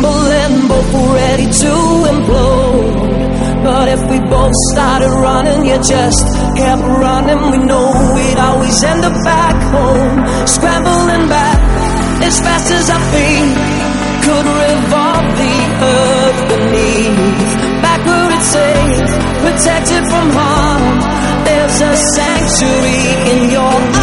crumbling, both ready to implode. But if we both started running, you just kept running. We know we'd always end up back home, scrambling back as fast as our feet could revolve the earth beneath. Back where it's safe, protected from harm. There's a sanctuary in your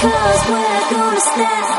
Cause we're gonna stand